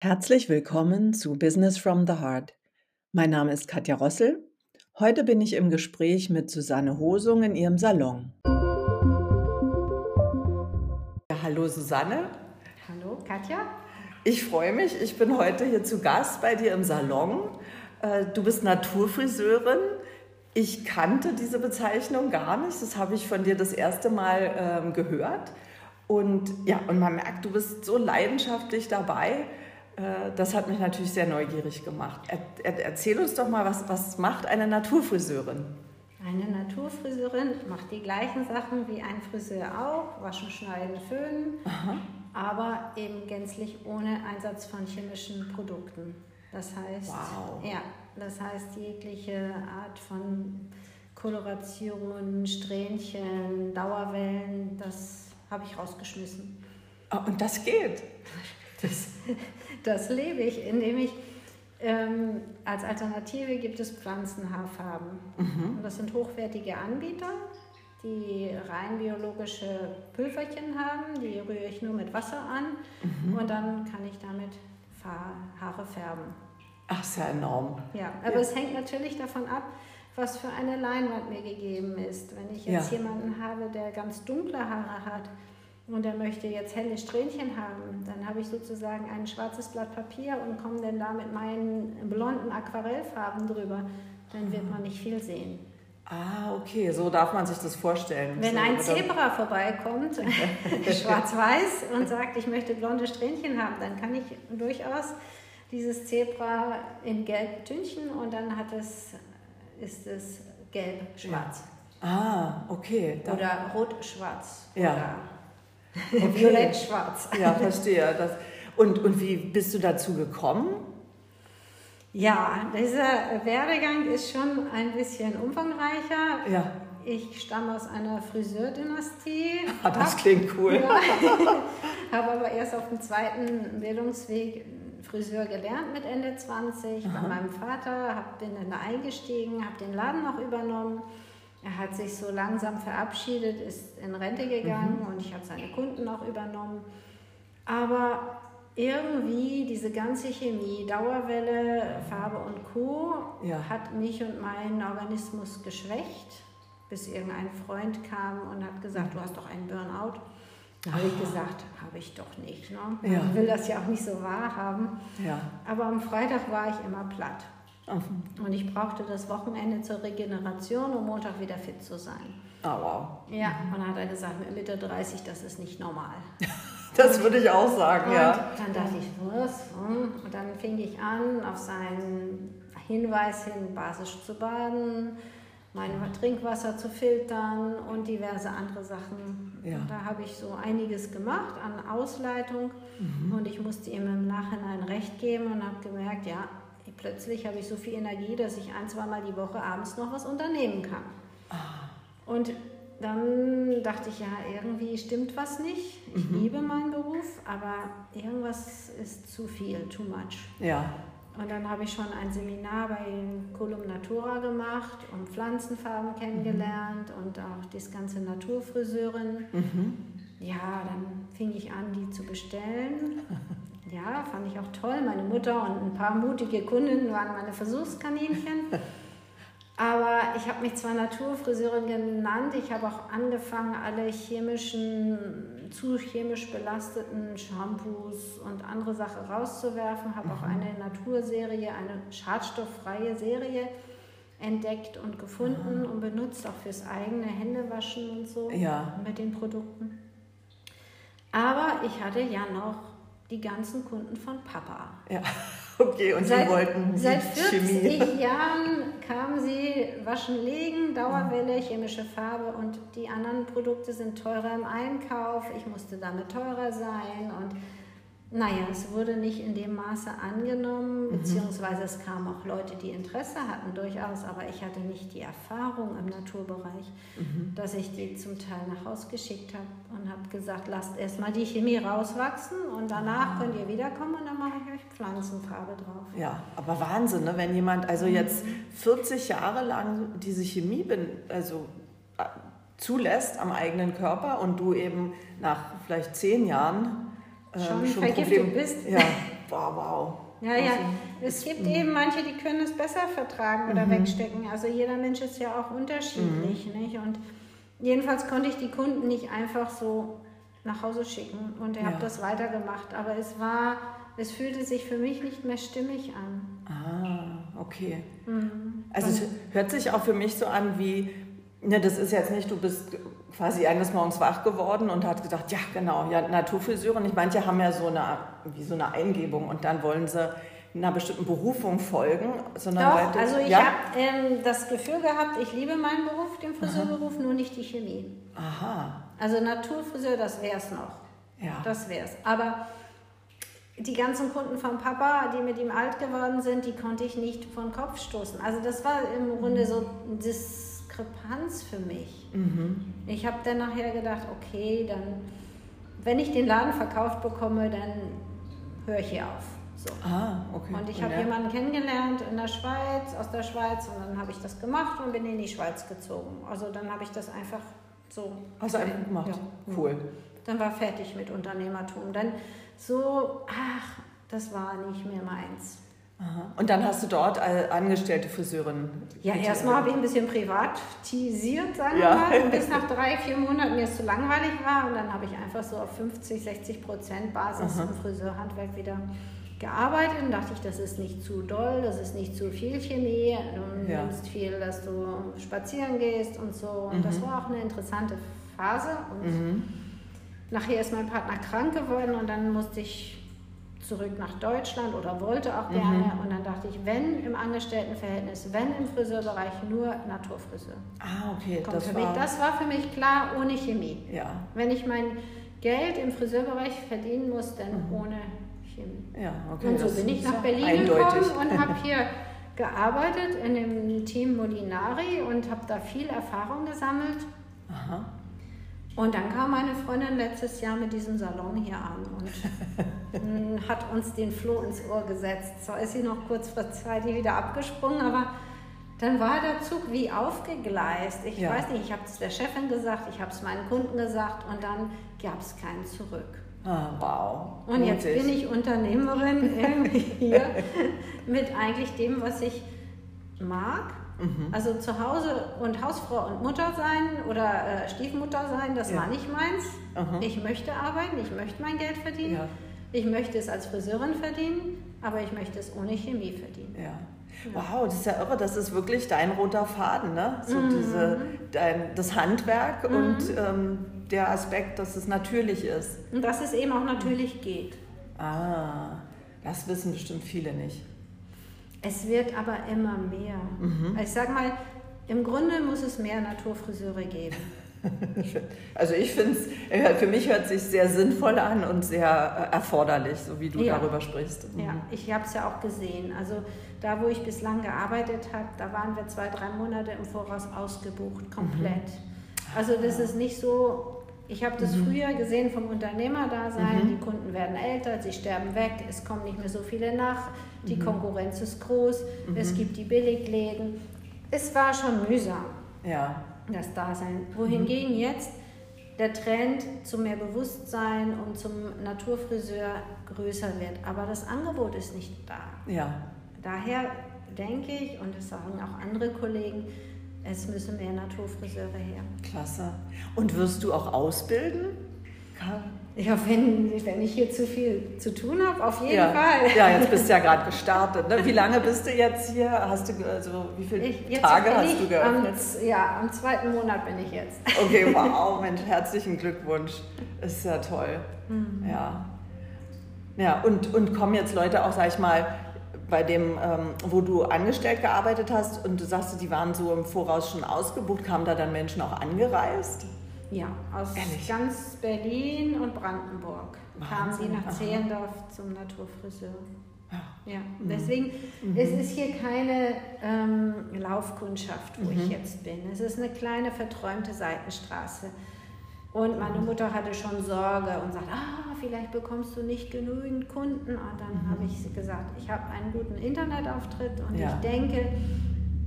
Herzlich willkommen zu Business from the Heart. Mein Name ist Katja Rossel. Heute bin ich im Gespräch mit Susanne Hosung in ihrem Salon. Ja, hallo Susanne. Hallo Katja. Ich freue mich. Ich bin heute hier zu Gast bei dir im Salon. Äh, du bist Naturfriseurin. Ich kannte diese Bezeichnung gar nicht. Das habe ich von dir das erste Mal ähm, gehört. Und ja, und man merkt, du bist so leidenschaftlich dabei. Äh, das hat mich natürlich sehr neugierig gemacht. erzähl uns doch mal, was, was macht eine Naturfriseurin? Eine Naturfriseurin macht die gleichen Sachen wie ein Friseur auch, waschen, schneiden, föhnen, Aha. aber eben gänzlich ohne Einsatz von chemischen Produkten. Das heißt, wow. ja, das heißt jegliche Art von Koloration, Strähnchen, Dauerwellen, das habe ich rausgeschmissen. Oh, und das geht. Das, das lebe ich, indem ich ähm, als Alternative gibt es Pflanzenhaarfarben. Mhm. Das sind hochwertige Anbieter, die rein biologische Pülverchen haben. Die rühre ich nur mit Wasser an mhm. und dann kann ich damit Haare färben. Ach, sehr enorm. Ja, aber ja. es hängt natürlich davon ab, was für eine Leinwand mir gegeben ist. Wenn ich jetzt ja. jemanden habe, der ganz dunkle Haare hat, und er möchte jetzt helle Strähnchen haben, dann habe ich sozusagen ein schwarzes Blatt Papier und komme dann da mit meinen blonden Aquarellfarben drüber. Dann wird man nicht viel sehen. Ah, okay, so darf man sich das vorstellen. Wenn so, ein Zebra vorbeikommt, schwarz-weiß, und sagt, ich möchte blonde Strähnchen haben, dann kann ich durchaus dieses Zebra in gelb tünchen und dann hat es, ist es gelb-schwarz. Ah, okay. Oder rot-schwarz. Ja. Okay. Violett-schwarz. Ja, verstehe. Das, und, und wie bist du dazu gekommen? Ja, dieser Werdegang ist schon ein bisschen umfangreicher. Ja. Ich stamme aus einer Friseurdynastie. Ah, das hab, klingt cool. Ja, habe aber erst auf dem zweiten Bildungsweg Friseur gelernt mit Ende 20 Aha. bei meinem Vater, hab, bin dann eingestiegen, habe den Laden noch übernommen er hat sich so langsam verabschiedet, ist in Rente gegangen mhm. und ich habe seine Kunden auch übernommen. Aber irgendwie diese ganze Chemie, Dauerwelle, Farbe und Co. Ja. hat mich und meinen Organismus geschwächt, bis irgendein Freund kam und hat gesagt, du hast doch einen Burnout. Da habe ich gesagt, habe ich doch nicht. Ne? Ja. Ich will das ja auch nicht so wahrhaben. Ja. Aber am Freitag war ich immer platt. Und ich brauchte das Wochenende zur Regeneration, um Montag wieder fit zu sein. Oh, wow. Ja, und dann hat er gesagt, mit Mitte 30, das ist nicht normal. das würde ich auch sagen, und ja. Dann dachte ich, was? Und dann fing ich an, auf seinen Hinweis hin basisch zu baden, mein Trinkwasser zu filtern und diverse andere Sachen. Ja. da habe ich so einiges gemacht an Ausleitung mhm. und ich musste ihm im Nachhinein recht geben und habe gemerkt, ja, plötzlich habe ich so viel Energie, dass ich ein, zweimal die Woche abends noch was unternehmen kann. Ah. Und dann dachte ich, ja, irgendwie stimmt was nicht. Ich mhm. liebe meinen Beruf, aber irgendwas ist zu viel, too much. Ja. Und dann habe ich schon ein Seminar bei Colum Natura gemacht und Pflanzenfarben kennengelernt mhm. und auch das ganze Naturfriseurin. Mhm. Ja, dann fing ich an, die zu bestellen. Ja, fand ich auch toll. Meine Mutter und ein paar mutige Kundinnen waren meine Versuchskaninchen. Aber ich habe mich zwar Naturfriseurin genannt, ich habe auch angefangen, alle chemischen, zu chemisch belasteten Shampoos und andere Sachen rauszuwerfen, habe auch mhm. eine Naturserie, eine schadstofffreie Serie entdeckt und gefunden Aha. und benutzt, auch fürs eigene Händewaschen und so ja. mit den Produkten. Aber ich hatte ja noch die ganzen Kunden von Papa. Ja, okay, und seit, sie wollten Seit 40 Chemie. Jahren kamen sie waschen, legen, Dauerwelle, chemische Farbe und die anderen Produkte sind teurer im Einkauf. Ich musste damit teurer sein und naja, es wurde nicht in dem Maße angenommen, mhm. beziehungsweise es kamen auch Leute, die Interesse hatten durchaus, aber ich hatte nicht die Erfahrung im Naturbereich, mhm. dass ich die zum Teil nach Hause geschickt habe und habe gesagt, lasst erstmal die Chemie rauswachsen und danach ah. könnt ihr wiederkommen und dann mache ich euch Pflanzenfarbe drauf. Ja, aber Wahnsinn, ne? wenn jemand also mhm. jetzt 40 Jahre lang diese Chemie bin, also äh, zulässt am eigenen Körper und du eben nach vielleicht zehn Jahren ähm, schon vergiftet Problem, bist. Ja, wow, wow. Ja, ja. Also, es gibt mhm. eben manche, die können es besser vertragen oder mhm. wegstecken. Also jeder Mensch ist ja auch unterschiedlich. Mhm. Nicht? Und jedenfalls konnte ich die Kunden nicht einfach so nach Hause schicken und ich ja. habe das weitergemacht. Aber es war, es fühlte sich für mich nicht mehr stimmig an. Ah, okay. Mhm. Also es hört sich auch für mich so an wie, ne, das ist jetzt nicht, du bist quasi eines Morgens wach geworden und hat gedacht, ja genau, ja Naturfriseurin. Ich manche haben ja so eine, wie so eine Eingebung und dann wollen sie einer bestimmten Berufung folgen. Sondern Doch, weiter, also ich ja? habe ähm, das Gefühl gehabt, ich liebe meinen Beruf, den Friseurberuf, Aha. nur nicht die Chemie. Aha. Also Naturfriseur, das wäre es noch. Ja. Das wäre es. Aber die ganzen Kunden von Papa, die mit ihm alt geworden sind, die konnte ich nicht von Kopf stoßen. Also das war im Grunde so das Diskrepanz für mich. Mhm. Ich habe dann nachher gedacht, okay, dann, wenn ich den Laden verkauft bekomme, dann höre ich hier auf. So. Ah, okay. Und ich habe ja. jemanden kennengelernt in der Schweiz, aus der Schweiz, und dann habe ich das gemacht und bin in die Schweiz gezogen. Also dann habe ich das einfach so. Hast du einfach gemacht? Ja. Cool. Dann war fertig mit Unternehmertum. Dann so, ach, das war nicht mehr meins. Aha. Und dann hast du dort angestellte Friseurin. Ja, erstmal habe ich ein bisschen privatisiert, sagen ja. wir mal, bis nach drei, vier Monaten mir es zu langweilig war. Und dann habe ich einfach so auf 50, 60 Prozent Basis Aha. im Friseurhandwerk wieder gearbeitet und dachte ich, das ist nicht zu doll, das ist nicht zu viel Chemie, du ja. nimmst viel, dass du spazieren gehst und so. Und mhm. das war auch eine interessante Phase. Und mhm. nachher ist mein Partner krank geworden und dann musste ich zurück nach Deutschland oder wollte auch gerne. Mhm. Und dann dachte ich, wenn im Angestelltenverhältnis, wenn im Friseurbereich, nur Naturfriseur. Ah, okay. Kommt das, für war... Mich. das war für mich klar, ohne Chemie. Ja. Wenn ich mein Geld im Friseurbereich verdienen muss, dann mhm. ohne Chemie. Ja, okay. Und so bin ich nach Berlin eindeutig. gekommen und habe hier gearbeitet in dem Team Molinari und habe da viel Erfahrung gesammelt. Aha. Und dann kam meine Freundin letztes Jahr mit diesem Salon hier an und hat uns den Floh ins Ohr gesetzt. Zwar ist sie noch kurzfristig wieder abgesprungen, aber dann war der Zug wie aufgegleist. Ich ja. weiß nicht, ich habe es der Chefin gesagt, ich habe es meinen Kunden gesagt und dann gab es keinen zurück. Ah, wow. Und jetzt bin ich Unternehmerin irgendwie hier mit eigentlich dem, was ich mag Mhm. Also zu Hause und Hausfrau und Mutter sein oder äh, Stiefmutter sein, das ja. war nicht meins. Aha. Ich möchte arbeiten, ich möchte mein Geld verdienen. Ja. Ich möchte es als Friseurin verdienen, aber ich möchte es ohne Chemie verdienen. Ja. Wow, das ist ja irre, das ist wirklich dein roter Faden, ne? So mhm. diese, dein, das Handwerk mhm. und ähm, der Aspekt, dass es natürlich ist. Und dass es eben auch natürlich geht. Ah, das wissen bestimmt viele nicht. Es wird aber immer mehr. Mhm. Ich sag mal, im Grunde muss es mehr Naturfriseure geben. Also ich finde es, für mich hört es sich sehr sinnvoll an und sehr äh, erforderlich, so wie du ja. darüber sprichst. Mhm. Ja, ich habe es ja auch gesehen. Also da, wo ich bislang gearbeitet habe, da waren wir zwei, drei Monate im Voraus ausgebucht, komplett. Mhm. Also das ist nicht so, ich habe das mhm. früher gesehen vom Unternehmerdasein. Mhm. Die Kunden werden älter, sie sterben weg, es kommen nicht mehr so viele nach, die mhm. Konkurrenz ist groß, mhm. es gibt die Billigläden. Es war schon mühsam, ja. das Dasein. Wohingegen mhm. jetzt der Trend zu mehr Bewusstsein und zum Naturfriseur größer wird. Aber das Angebot ist nicht da. Ja. Daher denke ich, und das sagen auch andere Kollegen, es müssen mehr Naturfriseure her. Klasse. Und wirst du auch ausbilden? Ja, wenn, wenn ich hier zu viel zu tun habe, auf jeden ja. Fall. Ja, jetzt bist du ja gerade gestartet. Ne? Wie lange bist du jetzt hier? Hast du also wie viele ich, Tage hast du geöffnet? Am, ja, am zweiten Monat bin ich jetzt. Okay, wow, Mensch, herzlichen Glückwunsch. Ist ja toll. Mhm. Ja. Ja, und, und kommen jetzt Leute auch, sag ich mal, bei dem, ähm, wo du angestellt gearbeitet hast und du sagst, die waren so im Voraus schon ausgebucht, kamen da dann Menschen auch angereist? Ja, aus Ehrlich? ganz Berlin und Brandenburg kamen die nach Zehendorf zum Naturfriseur. Ja, ja. Mhm. deswegen, mhm. es ist hier keine ähm, Laufkundschaft, wo mhm. ich jetzt bin. Es ist eine kleine verträumte Seitenstraße. Und meine Mutter hatte schon Sorge und sagt, ah, vielleicht bekommst du nicht genügend Kunden. Und dann mhm. habe ich gesagt, ich habe einen guten Internetauftritt und ja. ich denke,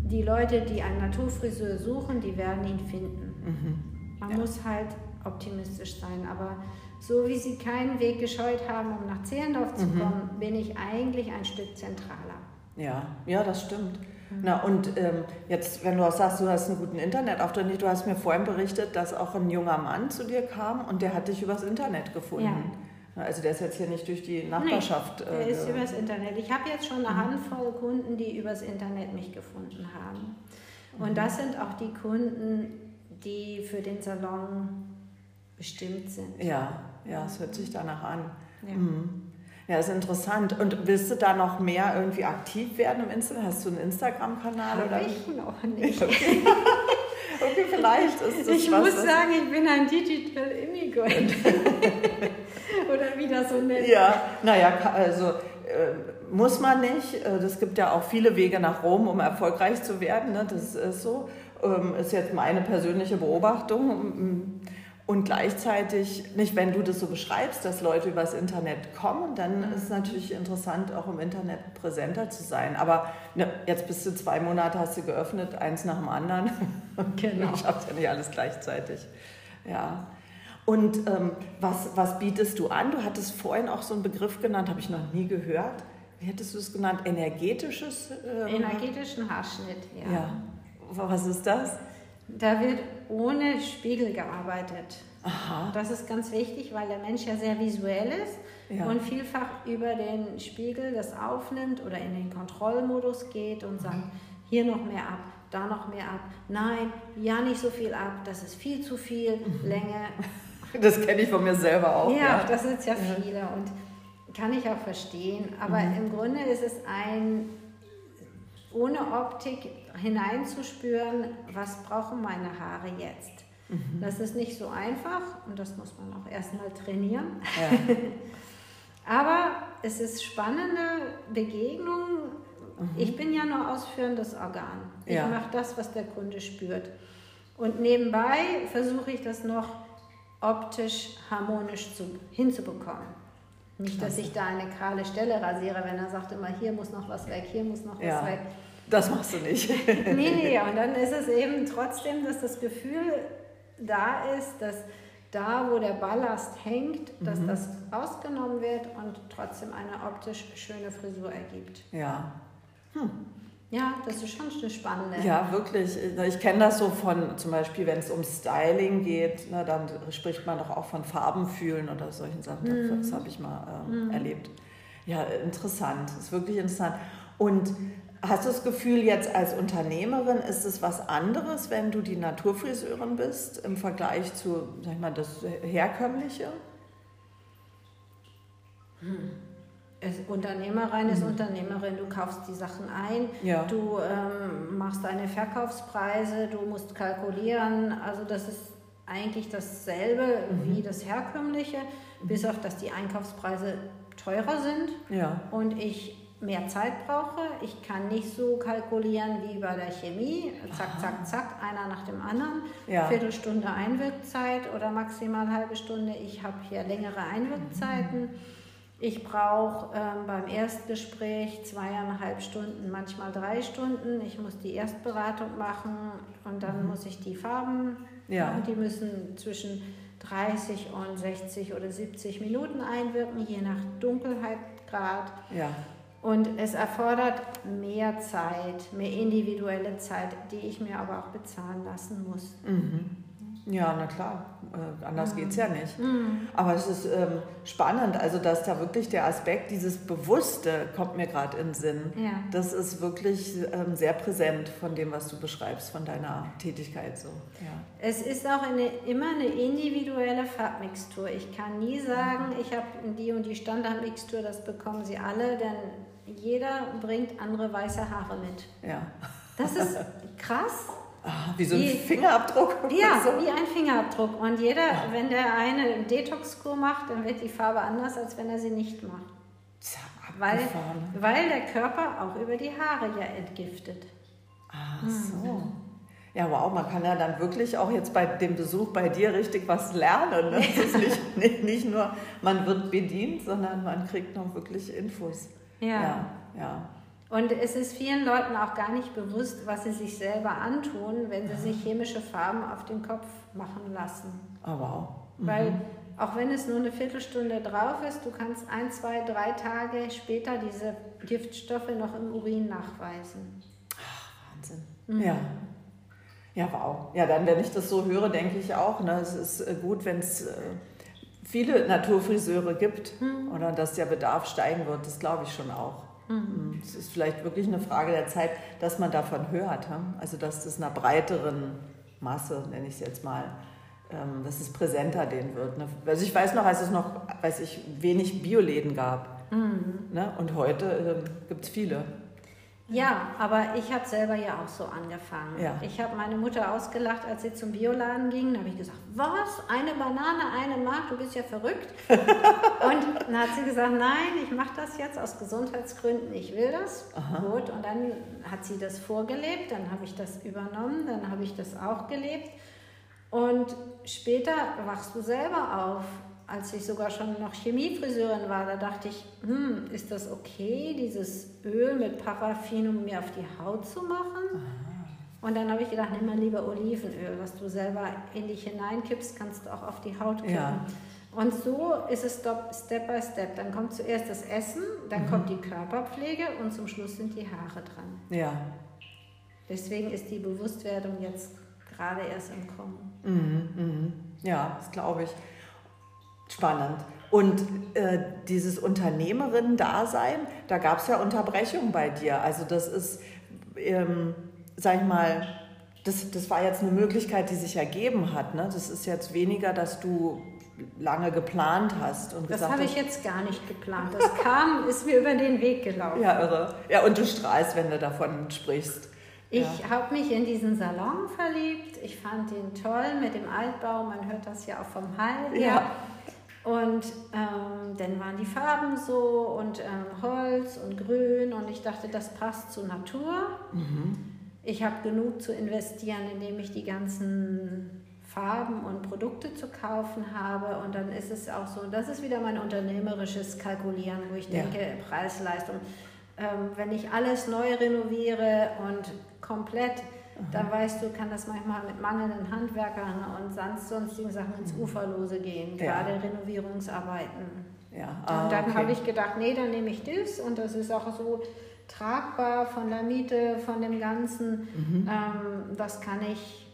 die Leute, die einen Naturfriseur suchen, die werden ihn finden. Mhm. Man ja. muss halt optimistisch sein, aber so wie Sie keinen Weg gescheut haben, um nach Zehlendorf zu Mhm. kommen, bin ich eigentlich ein Stück zentraler. Ja, ja, das stimmt. Na und ähm, jetzt, wenn du auch sagst, du hast einen guten Internetauftritt, du hast mir vorhin berichtet, dass auch ein junger Mann zu dir kam und der hat dich übers Internet gefunden. Na, Also der ist jetzt hier nicht durch die Nachbarschaft. Nee, der ist äh, übers Internet. Ich habe jetzt schon eine Handvoll Kunden, die übers Internet mich gefunden haben. Und das sind auch die Kunden, die für den Salon bestimmt sind. ja, ja, es hört sich danach an. Ja. Mhm. Ja, ist interessant. Und willst du da noch mehr irgendwie aktiv werden im Internet? Hast du einen Instagram-Kanal oder? Ich noch nicht. Okay. okay, vielleicht ist das Ich was, muss was- sagen, ich bin ein Digital Immigrant. Oder wie das so nennt. Ja, naja, also äh, muss man nicht. Äh, Es gibt ja auch viele Wege nach Rom, um erfolgreich zu werden. Ne? Das ist so. Ähm, ist jetzt meine persönliche Beobachtung. Und gleichzeitig, nicht wenn du das so beschreibst, dass Leute übers Internet kommen, dann ist es natürlich interessant, auch im Internet präsenter zu sein. Aber ne, jetzt bist du zwei Monate, hast du geöffnet, eins nach dem anderen. Genau. Ich schaff's ja nicht alles gleichzeitig. Ja. Und ähm, was, was bietest du an? Du hattest vorhin auch so einen Begriff genannt, habe ich noch nie gehört. Wie hättest du es genannt? Energetisches? ähm, Energetischen Haarschnitt, ja. Ja. Was ist das? Da wird ohne Spiegel gearbeitet. Aha. Das ist ganz wichtig, weil der Mensch ja sehr visuell ist Ja. und vielfach über den Spiegel das aufnimmt oder in den Kontrollmodus geht und sagt, hier noch mehr ab, da noch mehr ab. Nein, ja nicht so viel ab, das ist viel zu viel Länge. Das kenne ich von mir selber auch. Ja, das sind ja viele und kann ich auch verstehen. Aber im Grunde ist es ein, ohne Optik hineinzuspüren, was brauchen meine Haare jetzt. Das ist nicht so einfach und das muss man auch erstmal trainieren. Ja. Aber es ist spannende Begegnung. Ich bin ja nur ausführendes Organ. Ich Ja. mache das, was der Kunde spürt. Und nebenbei versuche ich das noch optisch harmonisch zu, hinzubekommen. Nicht, dass ich da eine kahle Stelle rasiere, wenn er sagt immer, hier muss noch was weg, hier muss noch was Ja. weg. Das machst du nicht. Nee, nee, und dann ist es eben trotzdem, dass das Gefühl da ist, dass da, wo der Ballast hängt, dass Mhm. das rausgenommen wird und trotzdem eine optisch schöne Frisur ergibt. Ja. Ja, das ist schon eine spannende. Ja, wirklich. Ich kenne das so von, zum Beispiel, wenn es um Styling geht, ne, dann spricht man doch auch von Farbenfühlen oder solchen Sachen. Mhm. Das habe ich mal ähm, erlebt. Ja, interessant. Das ist wirklich interessant. Und hast du das Gefühl, jetzt als Unternehmerin ist es was anderes, wenn du die Naturfriseurin bist im Vergleich zu, sag ich mal, das Herkömmliche? Es, Unternehmerin ist Unternehmerin, du kaufst die Sachen ein, Mhm. Ja. du ähm, machst deine Verkaufspreise, du musst kalkulieren. Also das ist eigentlich dasselbe Mhm. wie das herkömmliche, bis auf dass die Einkaufspreise teurer sind. Ja. und ich mehr Zeit brauche. Ich kann nicht so kalkulieren wie bei der Chemie. Zack, zack, zack, einer nach dem anderen. Ja. Viertelstunde Einwirkzeit oder maximal halbe Stunde. Ich habe hier längere Einwirkzeiten. Ich brauche ähm, beim Erstgespräch zweieinhalb Stunden, manchmal drei Stunden. Ich muss die Erstberatung machen und dann muss ich die Farben. Ja. Und die müssen zwischen 30 und 60 oder 70 Minuten einwirken, je nach Dunkelheitgrad. Ja. Und es erfordert mehr Zeit, mehr individuelle Zeit, die ich mir aber auch bezahlen lassen muss. Mhm. Ja, na klar, äh, anders geht's ja nicht. Mhm. Aber es ist ähm, spannend, also dass da wirklich der Aspekt, dieses Bewusste kommt mir gerade in den Sinn. Ja. Das ist wirklich ähm, sehr präsent von dem, was du beschreibst, von deiner Tätigkeit so. Ja. Es ist auch eine, immer eine individuelle Farbmixtur. Ich kann nie sagen, ich habe die und die Standardmixtur, das bekommen Sie alle, denn jeder bringt andere weiße Haare mit. ja. Das ist krass. Ah, wie so ein Die- Fingerabdruck. Ja, so. wie ein Fingerabdruck. Und jeder, wenn der eine einen Detox-Kur macht, dann wird die Farbe anders, als wenn er sie nicht macht. Weil, weil der Körper auch über die Haare ja entgiftet. Ach so. Ja, wow, man kann ja dann wirklich auch jetzt bei dem Besuch bei dir richtig was lernen. Ne? Es ist nicht, nicht, nicht nur, man wird bedient, sondern man kriegt noch wirklich Infos. Ja. Ja, ja. Und es ist vielen Leuten auch gar nicht bewusst, was sie sich selber antun, wenn sie sich chemische Farben auf den Kopf machen lassen. Oh, wow. Weil Auch wenn es nur eine Viertelstunde drauf ist, du kannst ein, zwei, drei Tage später diese Giftstoffe noch im Urin nachweisen. Ach, Wahnsinn. Mhm. Ja. Ja, wow. Ja, dann, wenn ich das so höre, denke ich auch, ne, es ist äh, gut, wenn es äh, viele Naturfriseure gibt mhm. oder dass der Bedarf steigen wird, das glaube ich schon auch. Mhm. Es ist vielleicht wirklich eine Frage der Zeit, dass man davon hört. Also, dass das einer breiteren Masse, nenne ich es jetzt mal, ähm, dass es präsenter denen wird. Also ich weiß noch, als es noch, weiß ich, wenig Bioläden gab. Mhm. Ne? Und heute äh, gibt es viele. Ja, aber ich habe selber ja auch so angefangen. Ja. Ich habe meine Mutter ausgelacht, als sie zum Bioladen ging. Da habe ich gesagt, was? Eine Banane, eine Mark? Du bist ja verrückt. und dann hat sie gesagt, nein, ich mache das jetzt aus Gesundheitsgründen. Ich will das. Aha. Gut. Und dann hat sie das vorgelebt. Dann habe ich das übernommen. Dann habe ich das auch gelebt. Und später wachst du selber auf. Als ich sogar schon noch Chemiefriseurin war, da dachte ich, hm, ist das okay, dieses Öl mit Paraffin, um mir auf die Haut zu machen? Aha. Und dann habe ich gedacht, nimm mal lieber Olivenöl, was du selber in dich hineinkippst, kannst du auch auf die Haut kippen. Ja. Und so ist es Step by Step. Dann kommt zuerst das Essen, dann mhm. kommt die Körperpflege und zum Schluss sind die Haare dran. Ja. Deswegen ist die Bewusstwerdung jetzt gerade erst im Kommen. Mhm, mhm. Ja, das glaube ich. Spannend. Und äh, dieses Unternehmerinnen-Dasein, da gab es ja Unterbrechungen bei dir. Also das ist, ähm, sag ich mal, das, das war jetzt eine Möglichkeit, die sich ergeben hat. Ne? Das ist jetzt weniger, dass du lange geplant hast. Und das habe ich jetzt gar nicht geplant. Das kam, ist mir über den Weg gelaufen. Ja, irre. Ja, und du strahlst, wenn du davon sprichst. Ich ja. habe mich in diesen Salon verliebt. Ich fand ihn toll mit dem Altbau. Man hört das ja auch vom Hall her. Ja. Und ähm, dann waren die Farben so und ähm, Holz und Grün und ich dachte, das passt zur Natur. Mhm. Ich habe genug zu investieren, indem ich die ganzen Farben und Produkte zu kaufen habe. Und dann ist es auch so, das ist wieder mein unternehmerisches Kalkulieren, wo ich denke, ja. Preis-Leistung. Ähm, wenn ich alles neu renoviere und komplett dann weißt du, kann das manchmal mit mangelnden Handwerkern und sonst sonstigen Sachen ins mhm. Uferlose gehen, ja. gerade Renovierungsarbeiten. Ja. Ah, und dann okay. habe ich gedacht, nee, dann nehme ich das und das ist auch so tragbar von der Miete, von dem Ganzen. Mhm. Ähm, das kann ich,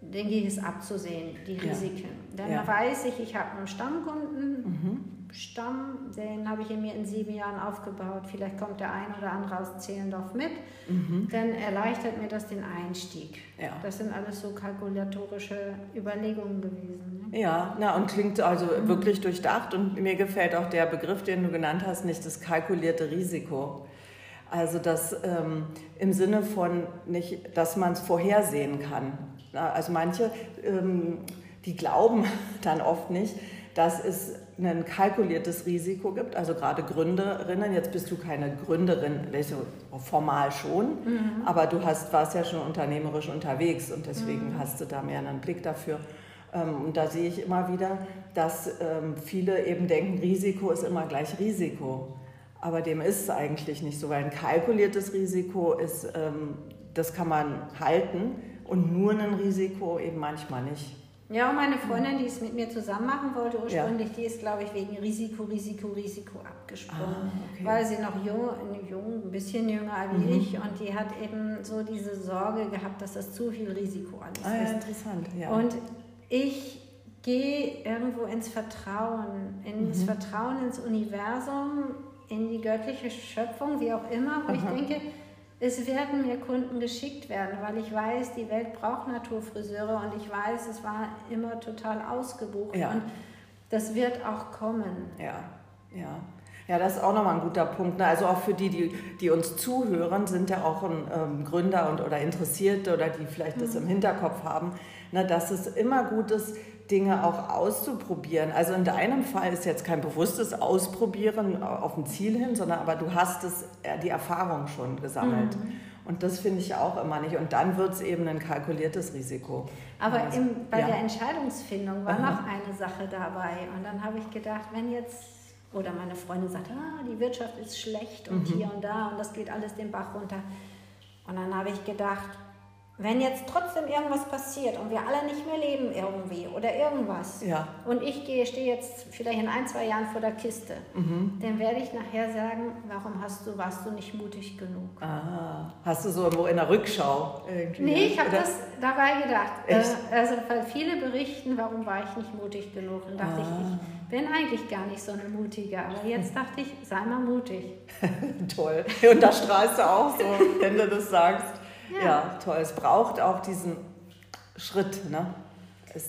denke ich, ist abzusehen, die Risiken. Ja. Dann ja. weiß ich, ich habe einen Stammkunden. Mhm Stamm, den habe ich in mir in sieben Jahren aufgebaut. Vielleicht kommt der ein oder andere aus Zehlendorf mit. Mhm. Dann erleichtert mir das den Einstieg. Ja. Das sind alles so kalkulatorische Überlegungen gewesen. Ne? Ja, na, und klingt also mhm. wirklich durchdacht. Und mir gefällt auch der Begriff, den du genannt hast, nicht das kalkulierte Risiko. Also das ähm, im Sinne von nicht, dass man es vorhersehen kann. Also manche, ähm, die glauben dann oft nicht, dass es ein kalkuliertes Risiko gibt, also gerade Gründerinnen, jetzt bist du keine Gründerin, welche formal schon, mhm. aber du hast, warst ja schon unternehmerisch unterwegs und deswegen mhm. hast du da mehr einen Blick dafür. Ähm, und da sehe ich immer wieder, dass ähm, viele eben denken, Risiko ist immer gleich Risiko. Aber dem ist es eigentlich nicht so, weil ein kalkuliertes Risiko ist, ähm, das kann man halten und nur ein Risiko eben manchmal nicht. Ja, und meine Freundin, die es mit mir zusammen machen wollte ursprünglich, ja. die ist, glaube ich, wegen Risiko, Risiko, Risiko abgesprungen. Ah, okay. Weil sie noch jung, jung, ein bisschen jünger wie mhm. ich und die hat eben so diese Sorge gehabt, dass das zu viel Risiko alles ah, ist. Ja, interessant, ja. Und ich gehe irgendwo ins Vertrauen, ins mhm. Vertrauen ins Universum, in die göttliche Schöpfung, wie auch immer, wo Aha. ich denke, es werden mir Kunden geschickt werden, weil ich weiß, die Welt braucht Naturfriseure und ich weiß, es war immer total ausgebucht ja. und das wird auch kommen. Ja, ja. Ja, das ist auch nochmal ein guter Punkt. Ne? Also auch für die, die, die uns zuhören, sind ja auch ein, ähm, Gründer und, oder Interessierte oder die vielleicht mhm. das im Hinterkopf haben, ne, dass es immer gut ist, Dinge auch auszuprobieren. Also in deinem Fall ist jetzt kein bewusstes Ausprobieren auf ein Ziel hin, sondern aber du hast es, äh, die Erfahrung schon gesammelt. Mhm. Und das finde ich auch immer nicht. Und dann wird es eben ein kalkuliertes Risiko. Aber also, im, bei ja. der Entscheidungsfindung war noch eine Sache dabei. Und dann habe ich gedacht, wenn jetzt, oder meine Freundin sagt, ah, die Wirtschaft ist schlecht und mhm. hier und da und das geht alles den Bach runter. Und dann habe ich gedacht, wenn jetzt trotzdem irgendwas passiert und wir alle nicht mehr leben irgendwie oder irgendwas Ja. und ich gehe, stehe jetzt vielleicht in ein, zwei Jahren vor der Kiste, Mhm. dann werde ich nachher sagen, warum hast du, warst du nicht mutig genug? Ah, hast du so irgendwo in der Rückschau irgendwie? Nee, ich habe das dabei gedacht. Echt? Äh, also weil viele berichten, warum war ich nicht mutig genug? Und dachte ich, Ah. ich bin eigentlich gar nicht so eine mutige. Aber jetzt dachte ich, sei mal mutig. Toll. Und da strahlst du auch so, wenn du das sagst. Ja. Ja. toll. Es braucht auch diesen Schritt, ne?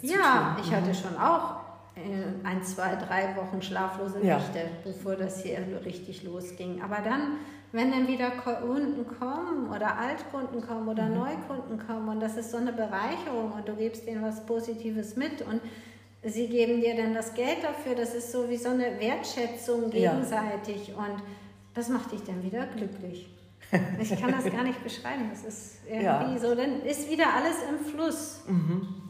Ja, ich hatte schon auch äh, ein, zwei, drei Wochen schlaflose Ja. Nächte, bevor das hier richtig losging. Aber dann, wenn dann wieder Kunden kommen oder Altkunden kommen oder Mhm. Neukunden kommen und das ist so eine Bereicherung und du gibst ihnen was Positives mit und sie geben dir dann das Geld dafür, das ist so wie so eine Wertschätzung Ja. gegenseitig und das macht dich dann wieder glücklich. Ich kann das gar nicht beschreiben. Das ist irgendwie Ja. so, dann ist wieder alles im Fluss.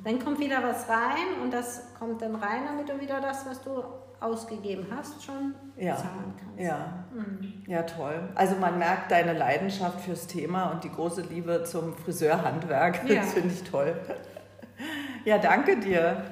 Dann kommt wieder was rein und das kommt dann rein, damit du wieder das, was du ausgegeben hast, schon Ja. zahlen kannst. Ja. Mhm. ja, toll. Also man merkt deine Leidenschaft fürs Thema und die große Liebe zum Friseurhandwerk. Ja. Das finde ich toll. Ja, danke dir.